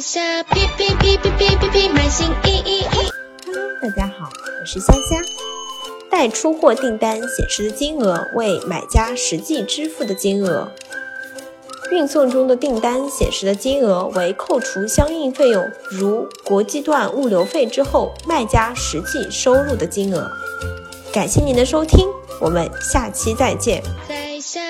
下，哔哔哔哔哔哔哔，买新衣衣衣。Hello，大家好，我是虾虾。待出货订单显示的金额为买家实际支付的金额。运送中的订单显示的金额为扣除相应费用，如国际段物流费之后，卖家实际收入的金额。感谢您的收听，我们下期再见。在下